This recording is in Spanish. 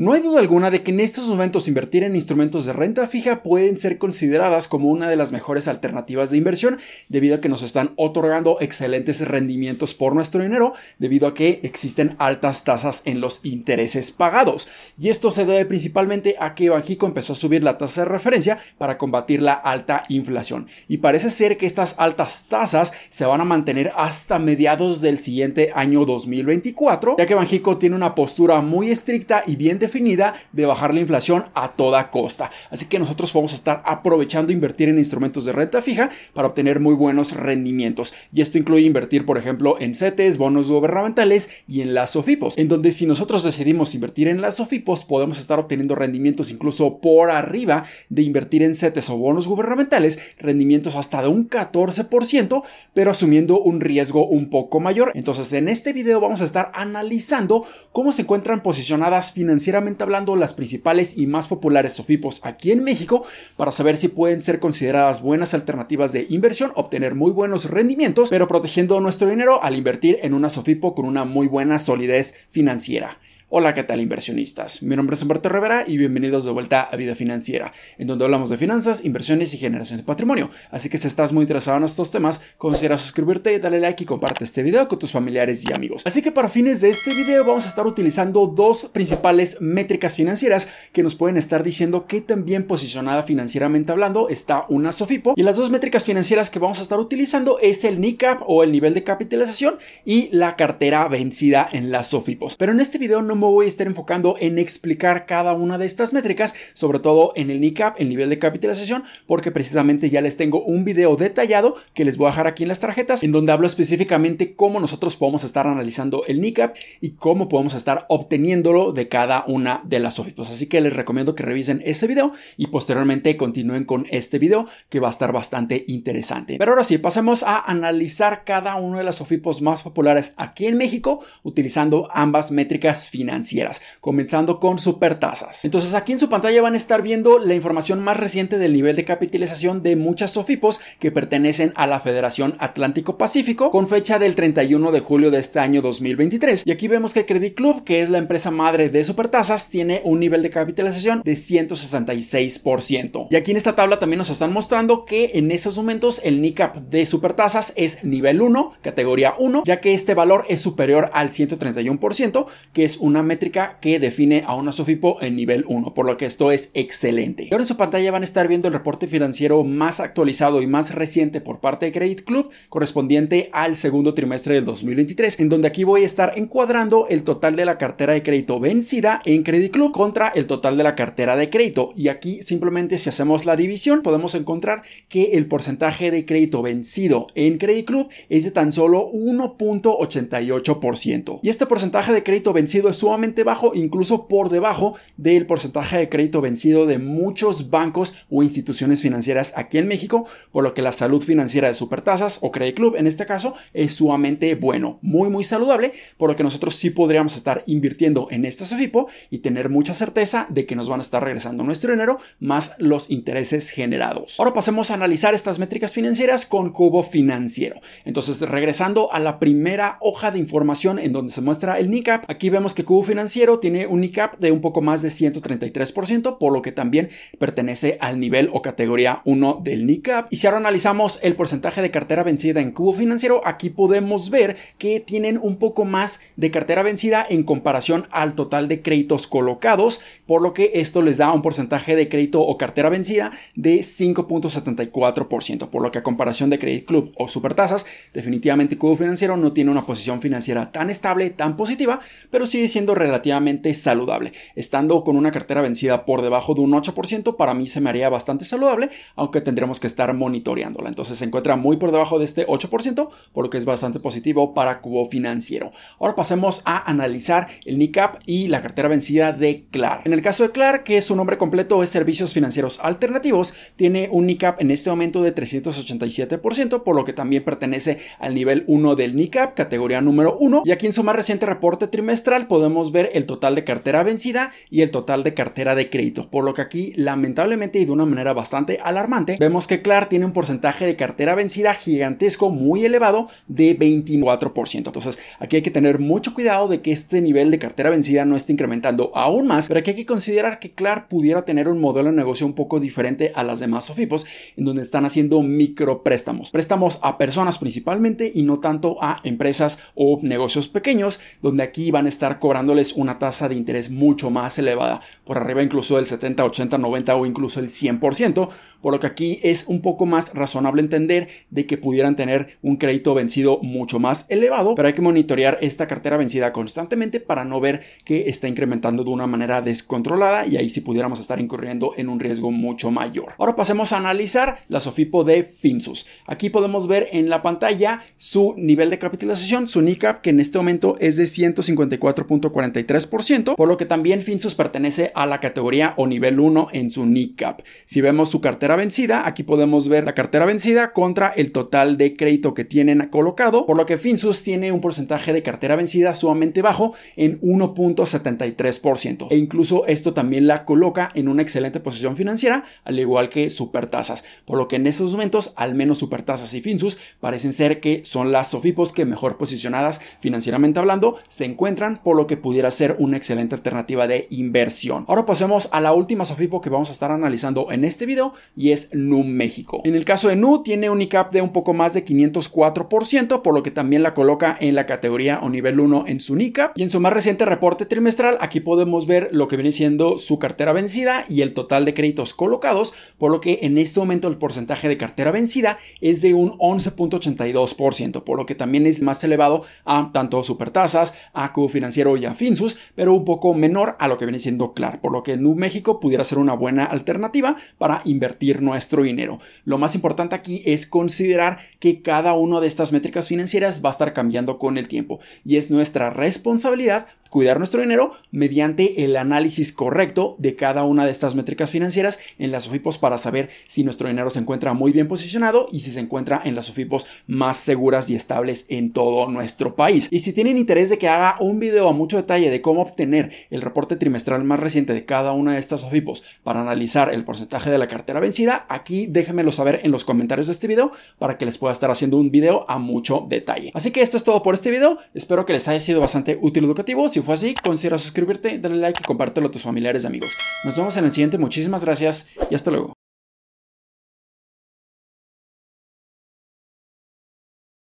No hay duda alguna de que en estos momentos invertir en instrumentos de renta fija pueden ser consideradas como una de las mejores alternativas de inversión debido a que nos están otorgando excelentes rendimientos por nuestro dinero debido a que existen altas tasas en los intereses pagados. Y esto se debe principalmente a que Banjico empezó a subir la tasa de referencia para combatir la alta inflación. Y parece ser que estas altas tasas se van a mantener hasta mediados del siguiente año 2024, ya que Banjico tiene una postura muy estricta y bien definida de bajar la inflación a toda costa. Así que nosotros vamos a estar aprovechando invertir en instrumentos de renta fija para obtener muy buenos rendimientos. Y esto incluye invertir, por ejemplo, en CETES, bonos gubernamentales y en las SOFIPOS, en donde si nosotros decidimos invertir en las SOFIPOS podemos estar obteniendo rendimientos incluso por arriba de invertir en CETES o bonos gubernamentales, rendimientos hasta de un 14%, pero asumiendo un riesgo un poco mayor. Entonces, en este video vamos a estar analizando cómo se encuentran posicionadas financieramente hablando las principales y más populares SOFIPOS aquí en México para saber si pueden ser consideradas buenas alternativas de inversión, obtener muy buenos rendimientos, pero protegiendo nuestro dinero al invertir en una SOFIPO con una muy buena solidez financiera. Hola, ¿qué tal inversionistas? Mi nombre es Humberto Rivera y bienvenidos de vuelta a Vida Financiera, en donde hablamos de finanzas, inversiones y generación de patrimonio. Así que si estás muy interesado en estos temas, considera suscribirte, dale like y comparte este video con tus familiares y amigos. Así que para fines de este video vamos a estar utilizando dos principales métricas financieras que nos pueden estar diciendo qué tan bien posicionada financieramente hablando está una SOFIPO. Y las dos métricas financieras que vamos a estar utilizando es el NICAP o el nivel de capitalización y la cartera vencida en las SOFIPOS. Pero en este video no voy a estar enfocando en explicar cada una de estas métricas, sobre todo en el NICAP, el nivel de capitalización, porque precisamente ya les tengo un video detallado que les voy a dejar aquí en las tarjetas, en donde hablo específicamente cómo nosotros podemos estar analizando el NICAP y cómo podemos estar obteniéndolo de cada una de las SOFIPOS. Así que les recomiendo que revisen ese video y posteriormente continúen con este video que va a estar bastante interesante. Pero ahora sí, pasemos a analizar cada una de las SOFIPOS más populares aquí en México utilizando ambas métricas financieras financieras, comenzando con supertasas. Entonces aquí en su pantalla van a estar viendo la información más reciente del nivel de capitalización de muchas SOFIPOS que pertenecen a la Federación Atlántico Pacífico con fecha del 31 de julio de este año 2023. Y aquí vemos que Credit Club, que es la empresa madre de supertasas, tiene un nivel de capitalización de 166%. Y aquí en esta tabla también nos están mostrando que en esos momentos el NICAP de supertasas es nivel 1, categoría 1, ya que este valor es superior al 131%, que es una métrica que define a una SOFIPO en nivel 1, por lo que esto es excelente. ahora en su pantalla van a estar viendo el reporte financiero más actualizado y más reciente por parte de Credit Club, correspondiente al segundo trimestre del 2023, en donde aquí voy a estar encuadrando el total de la cartera de crédito vencida en Credit Club contra el total de la cartera de crédito. Y aquí simplemente si hacemos la división podemos encontrar que el porcentaje de crédito vencido en Credit Club es de tan solo 1.88%. Y este porcentaje de crédito vencido es sumamente bajo, incluso por debajo del porcentaje de crédito vencido de muchos bancos o instituciones financieras aquí en México, por lo que la salud financiera de Supertasas o Credit Club en este caso es sumamente bueno, muy muy saludable, por lo que nosotros sí podríamos estar invirtiendo en este SOFIPO y tener mucha certeza de que nos van a estar regresando nuestro dinero más los intereses generados. Ahora pasemos a analizar estas métricas financieras con Cubo Financiero. Entonces, regresando a la primera hoja de información en donde se muestra el NICAP, aquí vemos que Cubo Financiero tiene un NICAP de un poco más de 133%, por lo que también pertenece al nivel o categoría 1 del NICAP. Y si ahora analizamos el porcentaje de cartera vencida en Cubo Financiero, aquí podemos ver que tienen un poco más de cartera vencida en comparación al total de créditos colocados, por lo que esto les da un porcentaje de crédito o cartera vencida de 5.74%, por lo que a comparación de Credit Club o Supertasas, definitivamente Cubo Financiero no tiene una posición financiera tan estable, tan positiva, pero sigue siendo relativamente saludable. Estando con una cartera vencida por debajo de un 8%, para mí se me haría bastante saludable, aunque tendremos que estar monitoreándola. Entonces se encuentra muy por debajo de este 8%, por lo que es bastante positivo para Cubo Financiero. Ahora pasemos a analizar el NICAP y la cartera vencida de CLAR. En el caso de CLAR, que su nombre completo es Servicios Financieros Alternativos, tiene un NICAP en este momento de 387%, por lo que también pertenece al nivel 1 del NICAP, categoría número 1. Y aquí en su más reciente reporte trimestral podemos podemos ver el total de cartera vencida y el total de cartera de crédito, por lo que aquí lamentablemente y de una manera bastante alarmante vemos que Clar tiene un porcentaje de cartera vencida gigantesco muy elevado de 24%. Entonces aquí hay que tener mucho cuidado de que este nivel de cartera vencida no esté incrementando aún más, pero aquí hay que considerar que Clar pudiera tener un modelo de negocio un poco diferente a las demás Sofipos, en donde están haciendo micropréstamos, préstamos a personas principalmente y no tanto a empresas o negocios pequeños, donde aquí van a estar cobrándoles una tasa de interés mucho más elevada, por arriba incluso del 70, 80, 90 o incluso el 100%, por lo que aquí es un poco más razonable entender de que pudieran tener un crédito vencido mucho más elevado, pero hay que monitorear esta cartera vencida constantemente para no ver que está incrementando de una manera descontrolada y ahí sí pudiéramos estar incurriendo en un riesgo mucho mayor. Ahora pasemos a analizar la Sofipo de Finsus. Aquí podemos ver en la pantalla su nivel de capitalización, su NICAP, que en este momento es de 154.43%, por lo que también Finsus pertenece a la categoría o nivel 1 en su NICAP. Si vemos su cartera vencida, aquí podemos ver la cartera vencida contra el total de crédito que tienen colocado, por lo que Finsus tiene un porcentaje de cartera vencida sumamente bajo en 1.73%. E incluso esto también la coloca en una excelente posición financiera, al igual que Supertasas, por lo que en estos momentos, al menos Supertasas y Finsus parecen ser que son las Sofipos que mejor posicionadas financieramente hablando se encuentran, por lo que pudiera ser una excelente alternativa de inversión. Ahora pasemos a la última Sofipo que vamos a estar analizando en este video y es Nu México. En el caso de Nu tiene un ICAP de un poco más de 504%, por lo que también la coloca en la categoría o nivel 1 en su NICAP. Y en su más reciente reporte trimestral, aquí podemos ver lo que viene siendo su cartera vencida y el total de créditos colocados, por lo que en este momento el porcentaje de cartera vencida es de un 11.82%, por lo que también es más elevado a tanto Supertasas, a Cubo Financiero y a Finsus, pero un poco menor a lo que viene siendo Clar, por lo que Nu México pudiera ser una buena alternativa para invertir nuestro dinero. Lo más importante aquí es considerar que cada una de estas métricas financieras va a estar cambiando con el tiempo y es nuestra responsabilidad cuidar nuestro dinero mediante el análisis correcto de cada una de estas métricas financieras en las SOFIPOS para saber si nuestro dinero se encuentra muy bien posicionado y si se encuentra en las SOFIPOS más seguras y estables en todo nuestro país. Y si tienen interés de que haga un video a mucho detalle de cómo obtener el reporte trimestral más reciente de cada una de estas SOFIPOS para analizar el porcentaje de la cartera vencida, aquí déjenmelo saber en los comentarios de este video para que les pueda estar haciendo un video a mucho detalle. Así que esto es todo por este video. Espero que les haya sido bastante útil y educativo. Si fue así, considera suscribirte, darle like y compártelo a tus familiares y amigos. Nos vemos en el siguiente. Muchísimas gracias y hasta luego.